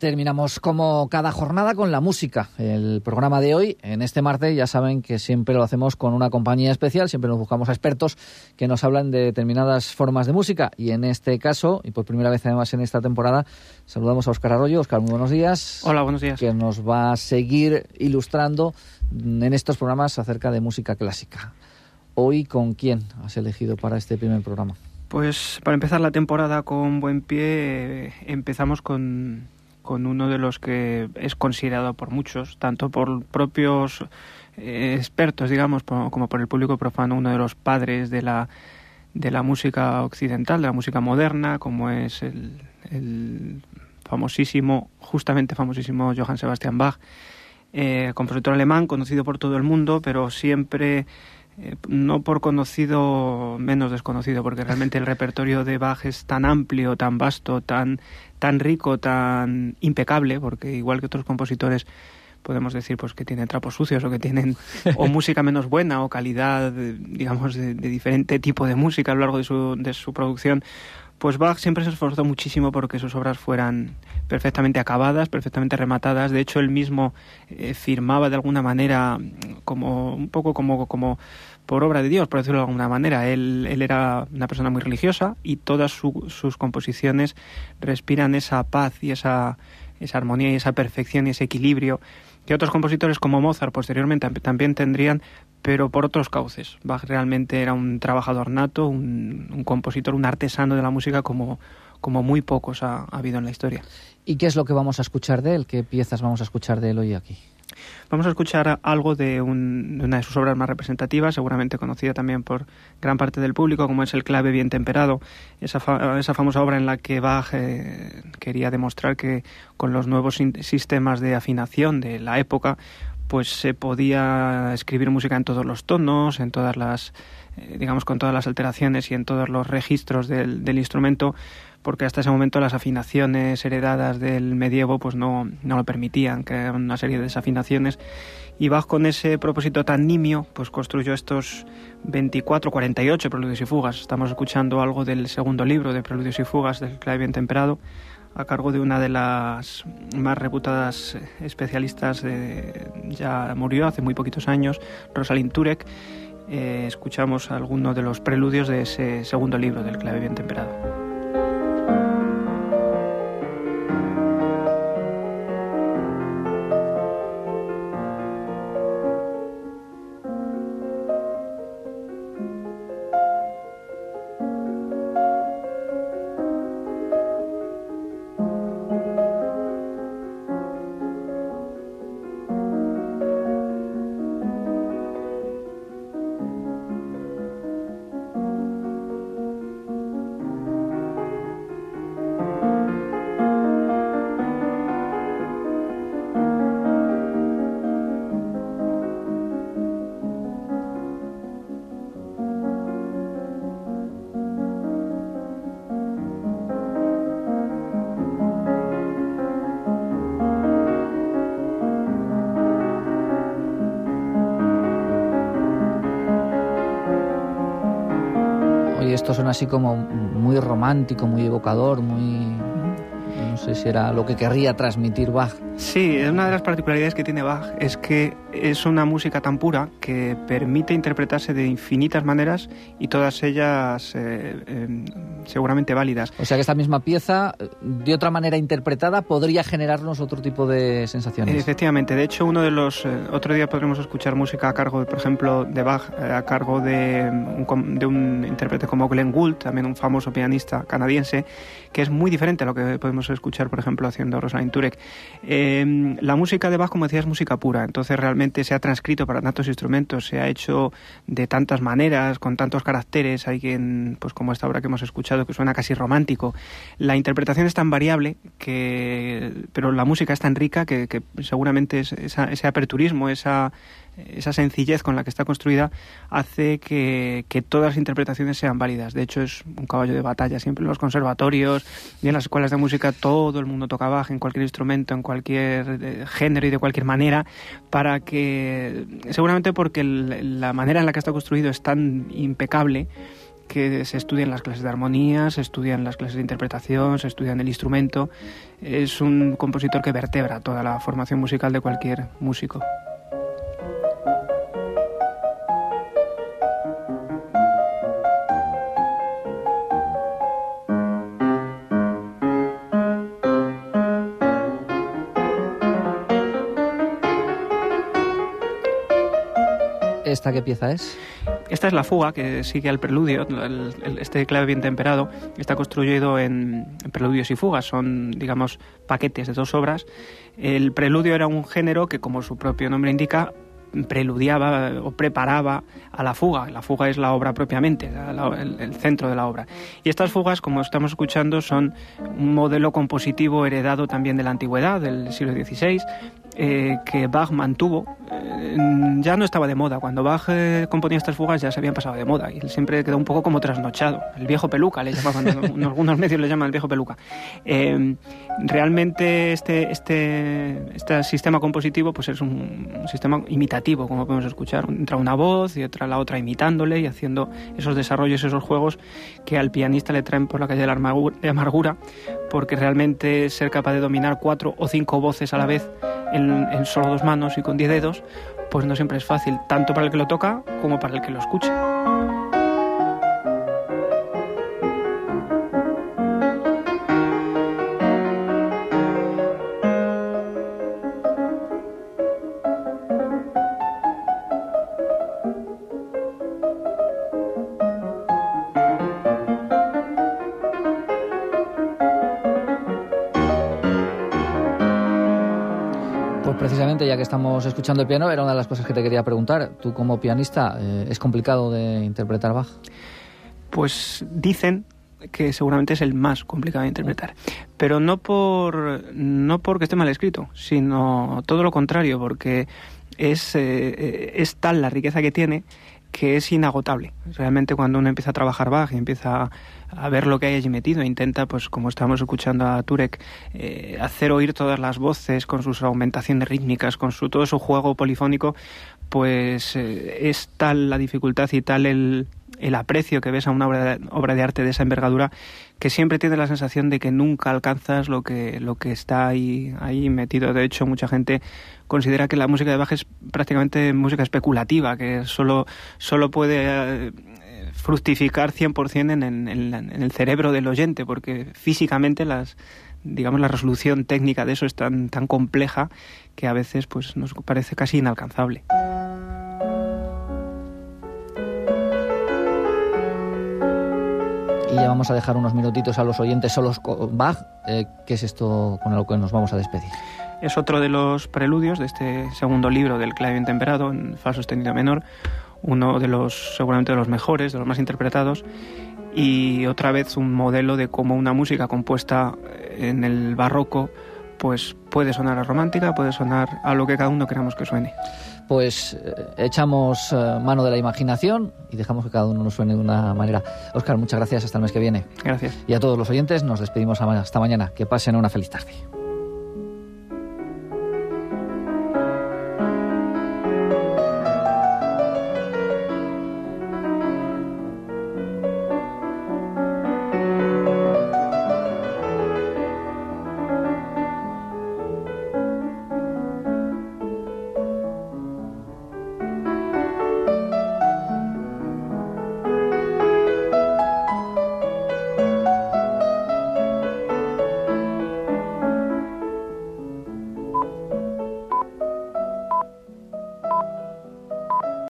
Terminamos como cada jornada con la música. El programa de hoy, en este martes, ya saben que siempre lo hacemos con una compañía especial, siempre nos buscamos a expertos que nos hablan de determinadas formas de música. Y en este caso, y por primera vez además en esta temporada, saludamos a Óscar Arroyo. Óscar, muy buenos días. Hola, buenos días. Que nos va a seguir ilustrando en estos programas acerca de música clásica. Hoy, ¿con quién has elegido para este primer programa? Pues para empezar la temporada con buen pie, eh, empezamos con con uno de los que es considerado por muchos, tanto por propios eh, expertos, digamos, como por el público profano, uno de los padres de la, de la música occidental, de la música moderna, como es el, famosísimo, justamente famosísimo Johann Sebastian Bach, eh, compositor alemán, conocido por todo el mundo, pero siempre eh, no por conocido menos desconocido, porque realmente el repertorio de Bach es tan amplio, tan vasto, tan, tan rico, tan impecable, porque igual que otros compositores podemos decir pues que tienen trapos sucios o que tienen o música menos buena o calidad digamos de, diferente tipo de música a lo largo de su, de su producción pues Bach siempre se esforzó muchísimo porque sus obras fueran perfectamente acabadas, perfectamente rematadas. De hecho, él mismo eh, firmaba de alguna manera como un poco como, como por obra de Dios, por decirlo de alguna manera. Él, él era una persona muy religiosa y todas sus composiciones respiran esa paz y esa, esa armonía y esa perfección y ese equilibrio que otros compositores como Mozart posteriormente también tendrían, pero por otros cauces. Bach realmente era un trabajador nato, un, compositor, un artesano de la música como, como muy pocos ha, ha habido en la historia. ¿Y qué es lo que vamos a escuchar de él? ¿Qué piezas vamos a escuchar de él hoy aquí? Vamos a escuchar algo de, una de sus obras más representativas, seguramente conocida también por gran parte del público, como es El clave bien temperado, esa, esa famosa obra en la que Bach eh, quería demostrar que con los nuevos sistemas de afinación de la época, pues se podía escribir música en todos los tonos, en todas las, eh, digamos, con todas las alteraciones y en todos los registros del, instrumento, porque hasta ese momento las afinaciones heredadas del medievo pues no, no lo permitían, que eran una serie de desafinaciones. Y Bach con ese propósito tan nimio, pues construyó estos 24, 48 preludios y fugas. Estamos escuchando algo del segundo libro de preludios y fugas del clave bien temperado, a cargo de una de las más reputadas especialistas, ya murió hace muy poquitos años, Rosalind Turek. Eh, escuchamos algunos de los preludios de ese segundo libro del clave bien temperado. Suena así como muy romántico, muy evocador, muy... No sé si era lo que querría transmitir Bach. Sí, una de las particularidades que tiene Bach es que es una música tan pura que permite interpretarse de infinitas maneras y todas ellas eh, em, seguramente válidas. O sea que esta misma pieza, de otra manera interpretada, podría generarnos otro tipo de sensaciones. Efectivamente, de hecho, uno de los. Eh, otro día podremos escuchar música a cargo, por ejemplo, de Bach, eh, a cargo de un, de un intérprete como Glenn Gould, también un famoso pianista canadiense, que es muy diferente a lo que podemos escuchar, por ejemplo, haciendo Rosalind Turek. Em, la música de Bach, como decía, es música pura, entonces realmente se ha transcrito para tantos instrumentos, se ha hecho de tantas maneras, con tantos caracteres, hay quien, pues como esta obra que hemos escuchado, que suena casi romántico. La interpretación es tan variable, que, pero la música es tan rica que, seguramente ese aperturismo, esa esa sencillez con la que está construida hace que, todas las interpretaciones sean válidas. De hecho, es un caballo de batalla. Siempre en los conservatorios y en las escuelas de música todo el mundo toca baja en cualquier instrumento, en cualquier eh, género y de cualquier manera, para que, seguramente porque la manera en la que está construido es tan impecable, que se estudian las clases de armonía, se estudian las clases de interpretación, se estudian el instrumento. Es un compositor que vertebra toda la formación musical de cualquier músico. ¿Esta qué pieza es? Esta es la fuga que sigue al preludio. este clave bien temperado está construido en, preludios y fugas. Son, digamos, paquetes de dos obras. El preludio era un género que, como su propio nombre indica, preludiaba o preparaba a la fuga. La fuga es la obra propiamente, el, centro de la obra. Y estas fugas, como estamos escuchando, son un modelo compositivo heredado también de la antigüedad, del siglo XVI, eh, que Bach mantuvo, eh, ya no estaba de moda. Cuando Bach eh, componía estas fugas ya se habían pasado de moda y siempre quedó un poco como trasnochado. El viejo peluca en algunos medios le llaman el viejo peluca. realmente este, este, este sistema compositivo pues es un, sistema imitativo, como podemos escuchar. Entra una voz y otra la otra imitándole y haciendo esos desarrollos, esos juegos que al pianista le traen por la calle de la amargura, porque realmente ser capaz de dominar cuatro o cinco voces a la vez en, solo dos manos y con diez dedos, pues no siempre es fácil, tanto para el que lo toca como para el que lo ya que estamos escuchando el piano, era una de las cosas que te quería preguntar. Tú como pianista, eh, ¿es complicado de interpretar Bach? Pues dicen que seguramente es el más complicado de interpretar. Pero no por no porque esté mal escrito, sino todo lo contrario, porque es, eh, es tal la riqueza que tiene que es inagotable. Realmente cuando uno empieza a trabajar Bach y empieza a ver lo que hay allí metido, intenta, pues como estamos escuchando a Turek, eh, hacer oír todas las voces con sus aumentaciones rítmicas, con su todo su juego polifónico, pues eh, es tal la dificultad y tal el, el aprecio que ves a una obra de, arte de esa envergadura que siempre tienes la sensación de que nunca alcanzas lo que, lo que está ahí, ahí metido. De hecho, mucha gente considera que la música de Bach es prácticamente música especulativa, que solo, solo puede eh, fructificar 100% en, en, en, el cerebro del oyente, porque físicamente las digamos la resolución técnica de eso es tan, tan compleja que a veces pues nos parece casi inalcanzable. Y ya vamos a dejar unos minutitos a los oyentes solos con Bach. Eh, ¿Qué es esto con lo que nos vamos a despedir? Es otro de los preludios de este segundo libro del clave temperado en fa sostenido menor, uno de los seguramente de los mejores, de los más interpretados y otra vez un modelo de cómo una música compuesta en el barroco pues puede sonar a romántica, puede sonar a lo que cada uno queramos que suene pues eh, echamos eh, mano de la imaginación y dejamos que cada uno nos suene de una manera. Oscar, muchas gracias. Hasta el mes que viene. Gracias. Y a todos los oyentes nos despedimos hasta mañana. Que pasen una feliz tarde.